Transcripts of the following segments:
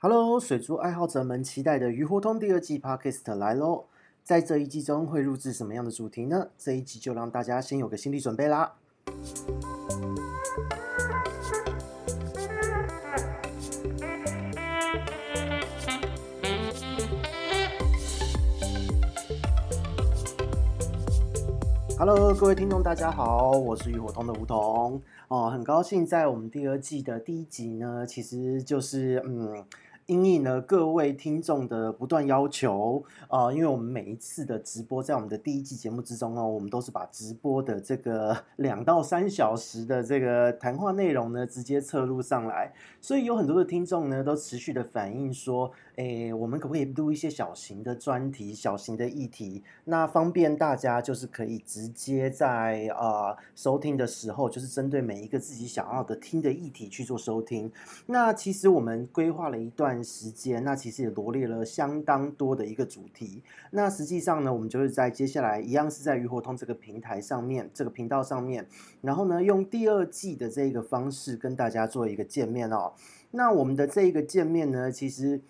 Hello，水族爱好者们期待的鱼活通第二季 Podcast 来喽！在这一季中会录制什么样的主题呢？这一集就让大家先有个心理准备啦。Hello，各位听众，大家好，我是鱼活通的梧桐哦，很高兴在我们第二季的第一集呢，其实就是嗯。因应呢各位听众的不断要求啊、因为我们每一次的直播，在我们的第一季节目之中哦，我们都是把直播的这个两到三小时的这个谈话内容呢，直接侧录上来，所以有很多的听众呢，都持续的反映说。诶，我们可不可以录一些小型的专题、小型的议题？那方便大家就是可以直接在呃收听的时候，就是针对每一个自己想要的听的议题去做收听。那其实我们规划了一段时间，那其实也罗列了相当多的一个主题。那实际上呢，我们就是在接下来一样是在鱼活通这个平台上面，这个频道上面，然后呢，用第二季的这个方式跟大家做一个见面哦。那我们的这一个见面呢，其实。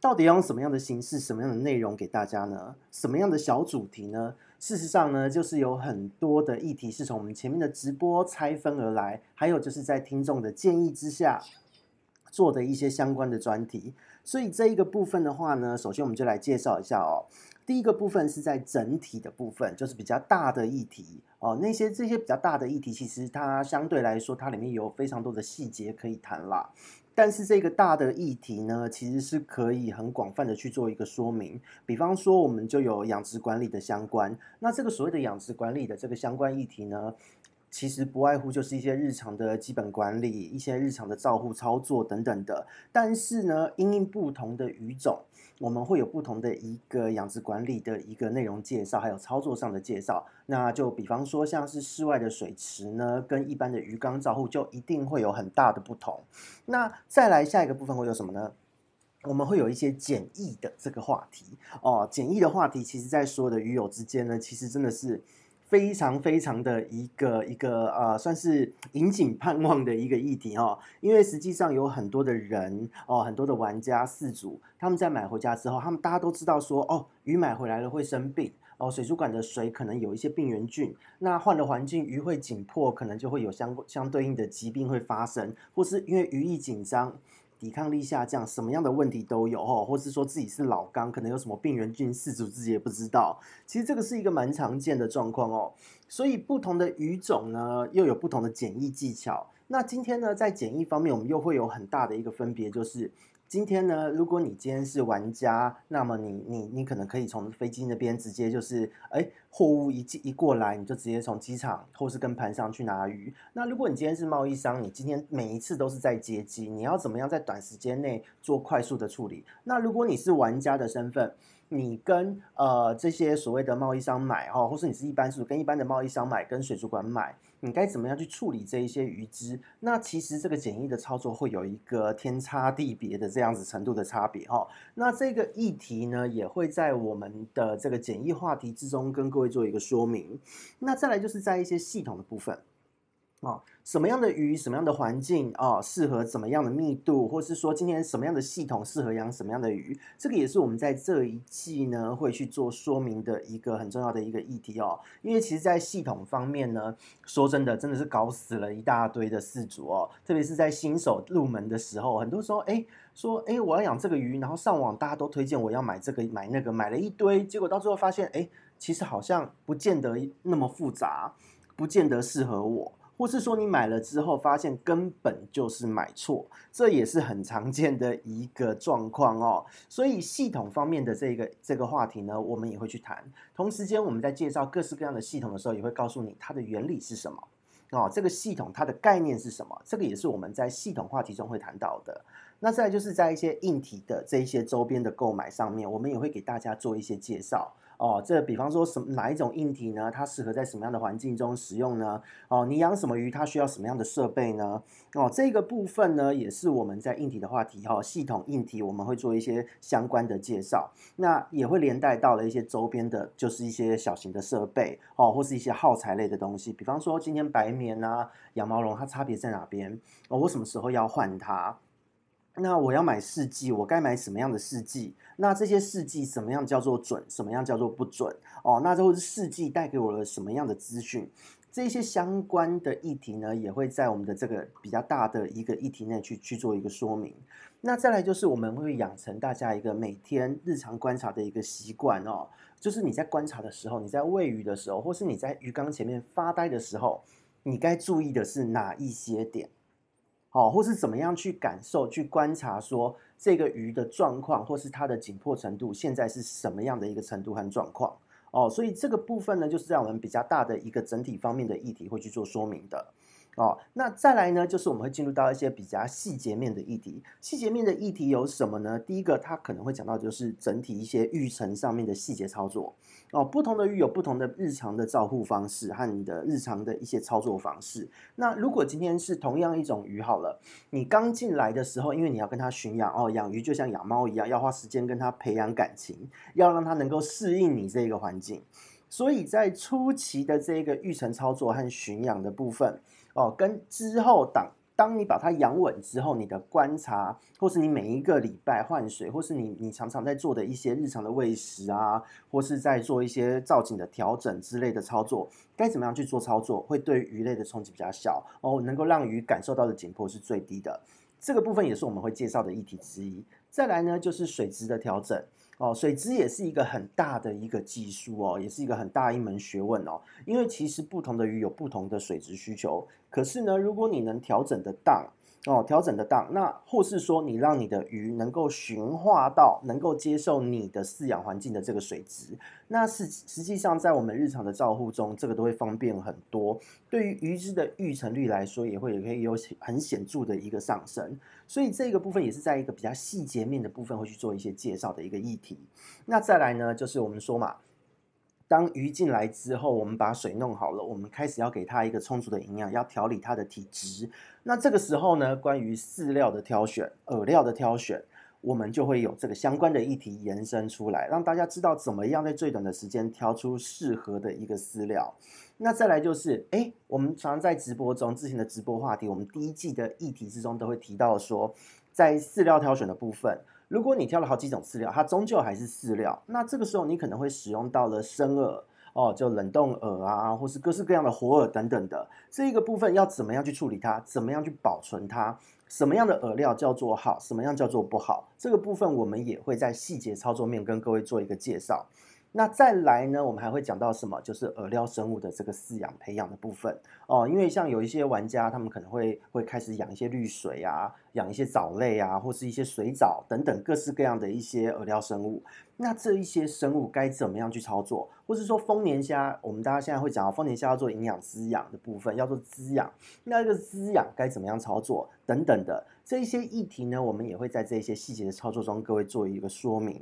到底要用什么样的形式、什么样的内容给大家呢？什么样的小主题呢？事实上呢，就是有很多的议题是从我们前面的直播拆分而来，还有就是在听众的建议之下做的一些相关的专题。所以这一个部分的话呢，首先我们就来介绍一下哦。第一个部分是在整体的部分，就是比较大的议题哦。那些这些比较大的议题，其实它相对来说，它里面有非常多的细节可以谈啦。但是这个大的议题呢，其实是可以很广泛的去做一个说明。比方说，我们就有养殖管理的相关。那这个所谓的养殖管理的这个相关议题呢，其实不外乎就是一些日常的基本管理、一些日常的照护操作等等的。但是呢，因应不同的鱼种。我们会有不同的一个养殖管理的一个内容介绍，还有操作上的介绍。那就比方说，像是室外的水池呢，跟一般的鱼缸照护就一定会有很大的不同。那再来下一个部分会有什么呢？我们会有一些简易的这个话题哦。简易的话题，其实在所有的鱼友之间呢，其实真的是。非常非常的一个一个呃，算是引颈盼望的一个议题哦，因为实际上有很多的人哦，很多的玩家饲主，他们在买回家之后，他们大家都知道说哦，鱼买回来了会生病哦，水族馆的水可能有一些病原菌，那换了环境，鱼会紧迫，可能就会有相相对应的疾病会发生，或是因为鱼一紧张。抵抗力下降，什么样的问题都有哦，或是说自己是老缸，可能有什么病原菌，饲主自己也不知道。其实这个是一个蛮常见的状况哦。所以不同的鱼种呢，又有不同的检疫技巧。那今天呢，在检疫方面，我们又会有很大的一个分别，就是。今天呢，如果你今天是玩家，那么你你你可能可以从飞机那边直接就是，哎，货物一进一过来，你就直接从机场或是跟盘上去拿鱼。那如果你今天是贸易商，你今天每一次都是在接机，你要怎么样在短时间内做快速的处理？那如果你是玩家的身份，你跟呃这些所谓的贸易商买哈，或是你是一般是跟一般的贸易商买，跟水族馆买，你该怎么样去处理这一些鱼只？那其实这个简易的操作会有一个天差地别的这样子程度的差别哈。那这个议题呢，也会在我们的这个简易话题之中跟各位做一个说明。那再来就是在一些系统的部分。哦，什么样的鱼，什么样的环境哦，适合怎么样的密度，或是说今天什么样的系统适合养什么样的鱼，这个也是我们在这一季呢会去做说明的一个很重要的一个议题哦。因为其实，在系统方面呢，说真的，真的是搞死了一大堆的饲主哦。特别是在新手入门的时候，很多时候哎说哎我要养这个鱼，然后上网大家都推荐我要买这个买那个，买了一堆，结果到最后发现哎，其实好像不见得那么复杂，不见得适合我。或是说你买了之后发现根本就是买错，这也是很常见的一个状况哦。所以系统方面的这个这个话题呢，我们也会去谈。同时间我们在介绍各式各样的系统的时候，也会告诉你它的原理是什么哦。这个系统它的概念是什么？这个也是我们在系统话题中会谈到的。那再就是在一些硬体的这一些周边的购买上面，我们也会给大家做一些介绍。哦，这比方说什么哪一种硬体呢？它适合在什么样的环境中使用呢？哦，你养什么鱼，它需要什么样的设备呢？哦，这个部分呢，也是我们在硬体的话题哈、哦，系统硬体我们会做一些相关的介绍，那也会连带到了一些周边的，就是一些小型的设备哦，或是一些耗材类的东西。比方说今天白棉啊、羊毛绒，它差别在哪边？哦，我什么时候要换它？那我要买试剂，我该买什么样的试剂？那这些试剂什么样叫做准，什么样叫做不准？哦，那这会是试剂带给我了什么样的资讯？这些相关的议题呢，也会在我们的这个比较大的一个议题内去去做一个说明。那再来就是我们会养成大家一个每天日常观察的一个习惯哦，就是你在观察的时候，你在喂鱼的时候，或是你在鱼缸前面发呆的时候，你该注意的是哪一些点？好，或是怎么样去感受、去观察，说这个鱼的状况，或是它的紧迫程度，现在是什么样的一个程度和状况？哦，所以这个部分呢，就是让我们比较大的一个整体方面的议题会去做说明的。哦，那再来呢，就是我们会进入到一些比较细节面的议题。细节面的议题有什么呢？第一个，它可能会讲到就是整体一些育成上面的细节操作。哦，不同的鱼有不同的日常的照护方式和你的日常的一些操作方式。那如果今天是同样一种鱼好了，你刚进来的时候，因为你要跟它驯养哦，养鱼就像养猫一样，要花时间跟它培养感情，要让它能够适应你这个环境。所以在初期的这个育成操作和驯养的部分。哦，跟之后当当你把它养稳之后，你的观察，或是你每一个礼拜换水，或是你你常常在做的一些日常的喂食啊，或是在做一些造景的调整之类的操作，该怎么样去做操作，会对鱼类的冲击比较小哦，能够让鱼感受到的紧迫是最低的。这个部分也是我们会介绍的议题之一。再来呢，就是水质的调整。哦，水质也是一个很大的一个技术哦，也是一个很大一门学问哦。因为其实不同的鱼有不同的水质需求，可是呢，如果你能调整的当。哦，调整得当，那或是说你让你的鱼能够驯化到能够接受你的饲养环境的这个水质，那是实际上在我们日常的照护中，这个都会方便很多。对于鱼只的育成率来说，也会也可以有很显著的一个上升。所以这个部分也是在一个比较细节面的部分会去做一些介绍的一个议题。那再来呢，就是我们说嘛。当鱼进来之后，我们把水弄好了，我们开始要给它一个充足的营养，要调理它的体质。那这个时候呢，关于饲料的挑选、饵料的挑选，我们就会有这个相关的议题延伸出来，让大家知道怎么样在最短的时间挑出适合的一个饲料。那再来就是，哎，我们常常在直播中之前的直播话题，我们第一季的议题之中都会提到说，在饲料挑选的部分。如果你挑了好几种饲料，它终究还是饲料。那这个时候你可能会使用到了生饵哦，就冷冻饵啊，或是各式各样的活饵等等的。这一个部分要怎么样去处理它？怎么样去保存它？什么样的饵料叫做好？什么样叫做不好？这个部分我们也会在细节操作面跟各位做一个介绍。那再来呢，我们还会讲到什么？就是饵料生物的这个饲养培养的部分哦。因为像有一些玩家，他们可能会会开始养一些绿水啊，养一些藻类啊，或是一些水藻等等各式各样的一些饵料生物。那这一些生物该怎么样去操作？或是说丰年虾，我们大家现在会讲到丰年虾要做营养滋养的部分，要做滋养，那这个滋养该怎么样操作等等的这一些议题呢？我们也会在这一些细节的操作中，各位做一个说明。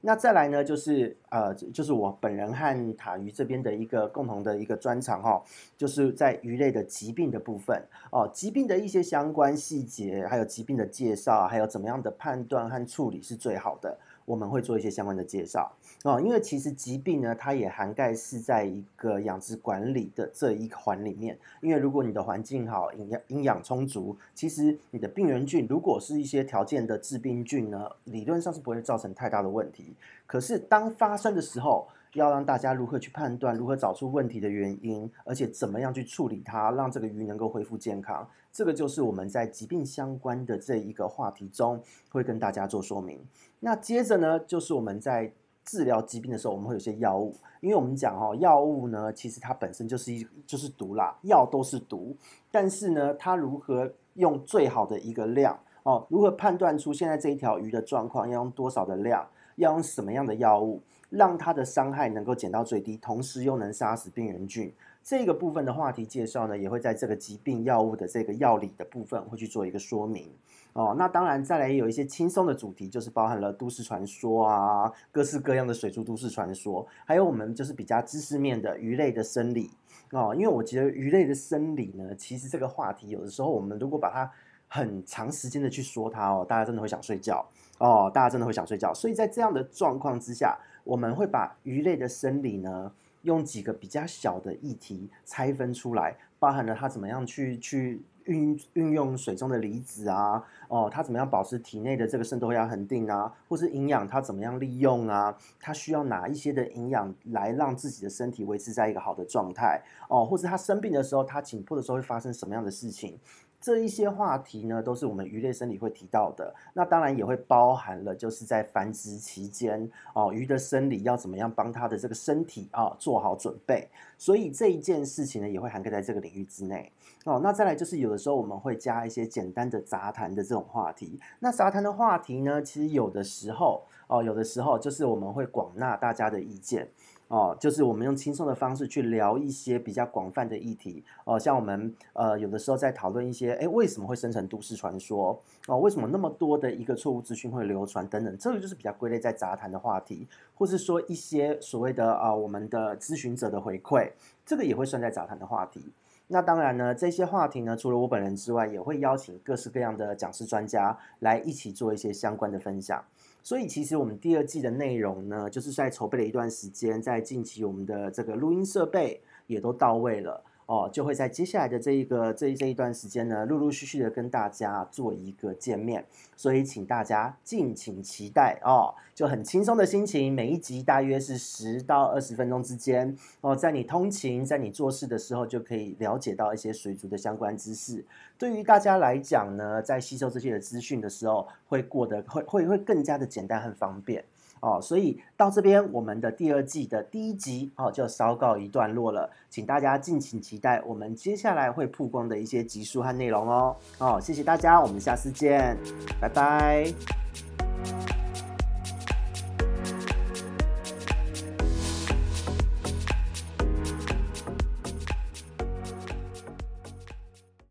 那再来呢，就是呃，就是我本人和塔鱼这边的一个共同的一个专长哈，就是在鱼类的疾病的部分哦，疾病的一些相关细节，还有疾病的介绍，还有怎么样的判断和处理是最好的。我们会做一些相关的介绍哦，因为其实疾病呢，它也涵盖是在一个养殖管理的这一环里面。因为如果你的环境好，营养营养充足，其实你的病原菌如果是一些条件的致病菌呢，理论上是不会造成太大的问题。可是当发生的时候，要让大家如何去判断，如何找出问题的原因，而且怎么样去处理它，让这个鱼能够恢复健康，这个就是我们在疾病相关的这一个话题中会跟大家做说明。那接着呢，就是我们在治疗疾病的时候，我们会有些药物，因为我们讲哦，药物呢，其实它本身就是一就是毒啦，药都是毒，但是呢，它如何用最好的一个量哦，如何判断出现在这一条鱼的状况，要用多少的量，要用什么样的药物，让它的伤害能够减到最低，同时又能杀死病原菌。这个部分的话题介绍呢，也会在这个疾病药物的这个药理的部分会去做一个说明哦。那当然，再来也有一些轻松的主题，就是包含了都市传说啊，各式各样的水族都市传说，还有我们就是比较知识面的鱼类的生理哦。因为我觉得鱼类的生理呢，其实这个话题有的时候我们如果把它很长时间的去说它哦，大家真的会想睡觉哦，大家真的会想睡觉。所以在这样的状况之下，我们会把鱼类的生理呢。用几个比较小的议题拆分出来，包含了它怎么样去去运运用水中的离子啊，哦，它怎么样保持体内的这个渗透压恒定啊，或是营养它怎么样利用啊？它需要哪一些的营养来让自己的身体维持在一个好的状态哦？或者它生病的时候，它紧迫的时候会发生什么样的事情？这一些话题呢，都是我们鱼类生理会提到的。那当然也会包含了，就是在繁殖期间哦，鱼的生理要怎么样帮它的这个身体啊做好准备。所以这一件事情呢，也会涵盖在这个领域之内哦。那再来就是有的时候我们会加一些简单的杂谈的这种话题。那杂谈的话题呢，其实有的时候哦，有的时候就是我们会广纳大家的意见。哦，就是我们用轻松的方式去聊一些比较广泛的议题哦，像我们呃有的时候在讨论一些，诶，为什么会生成都市传说？哦，为什么那么多的一个错误资讯会流传等等，这个就是比较归类在杂谈的话题，或是说一些所谓的啊、我们的咨询者的回馈，这个也会算在杂谈的话题。那当然呢，这些话题呢，除了我本人之外，也会邀请各式各样的讲师专家来一起做一些相关的分享。所以其实我们第二季的内容呢，就是在筹备了一段时间，在近期我们的这个录音设备也都到位了。哦，就会在接下来的这一个这一这一段时间呢，陆陆续续的跟大家做一个见面，所以请大家敬请期待哦。就很轻松的心情，每一集大约是十到二十分钟之间哦，在你通勤，在你做事的时候，就可以了解到一些水族的相关知识。对于大家来讲呢，在吸收这些的资讯的时候，会过得会会会更加的简单和方便。哦，所以到这边，我们的第二季的第一集哦，就稍告一段落了，请大家敬请期待我们接下来会曝光的一些集数和内容哦。哦，谢谢大家，我们下次见，拜拜。